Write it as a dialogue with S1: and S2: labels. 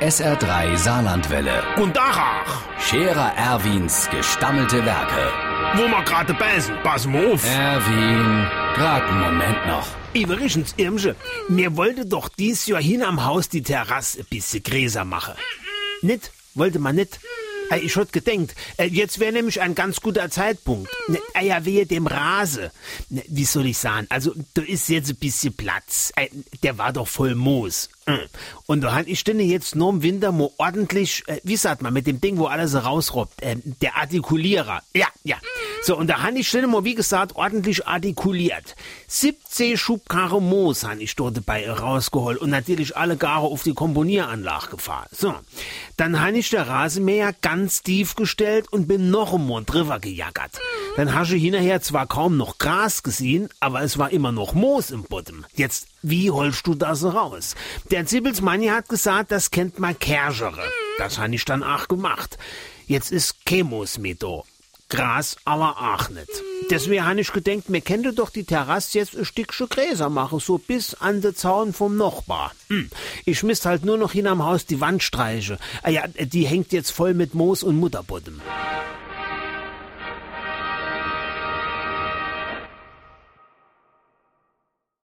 S1: SR3 Saarlandwelle.
S2: Und Dachach,
S1: Scherer Erwins gestammelte Werke.
S2: wo wir gerade beißen, pass mal auf.
S1: Erwin, grad einen Moment noch.
S2: Iverichens Irmsche, mir wollte doch dies Jahr hin am Haus die Terrasse ein bisschen gräser machen. Nicht? Wollte man nicht? Äh, Ich hab gedenkt, äh, jetzt wäre nämlich ein ganz guter Zeitpunkt. Ne, äh, Ja, wehe dem Rase. Ne, Wie soll ich sagen? Also, da ist jetzt ein bisschen Platz. Der war doch voll Moos. Und da han ich denn jetzt nur im Winter mal ordentlich, wie sagt man, mit dem Ding, wo alles rausrobbt, der Artikulierer. Ja, ja. So, und da han ich denn mal, wie gesagt, ordentlich artikuliert. 17 Schubkarre Moos han ich dort dabei rausgeholt und natürlich alle Gare auf die Komponieranlage gefahren. So, dann han ich der Rasenmäher ganz tief gestellt und bin noch im Mond drüber gejaggert. Dann hast du hinterher zwar kaum noch Gras gesehen, aber es war immer noch Moos im Boden. Jetzt, wie holst du das raus? Der Zibbels Manni hat gesagt, das kennt man Kerschere. Das han ich dann auch gemacht. Jetzt ist Chemos mit da. Gras aber auch nicht. Deswegen han ich gedenkt, mir könnte doch die Terrasse jetzt ein Stückchen Gräser machen, so bis an den Zaun vom Nachbar. Hm. Ich misst halt nur noch hin am Haus die Wand streiche. Ah ja, die hängt jetzt voll mit Moos und Mutterboden.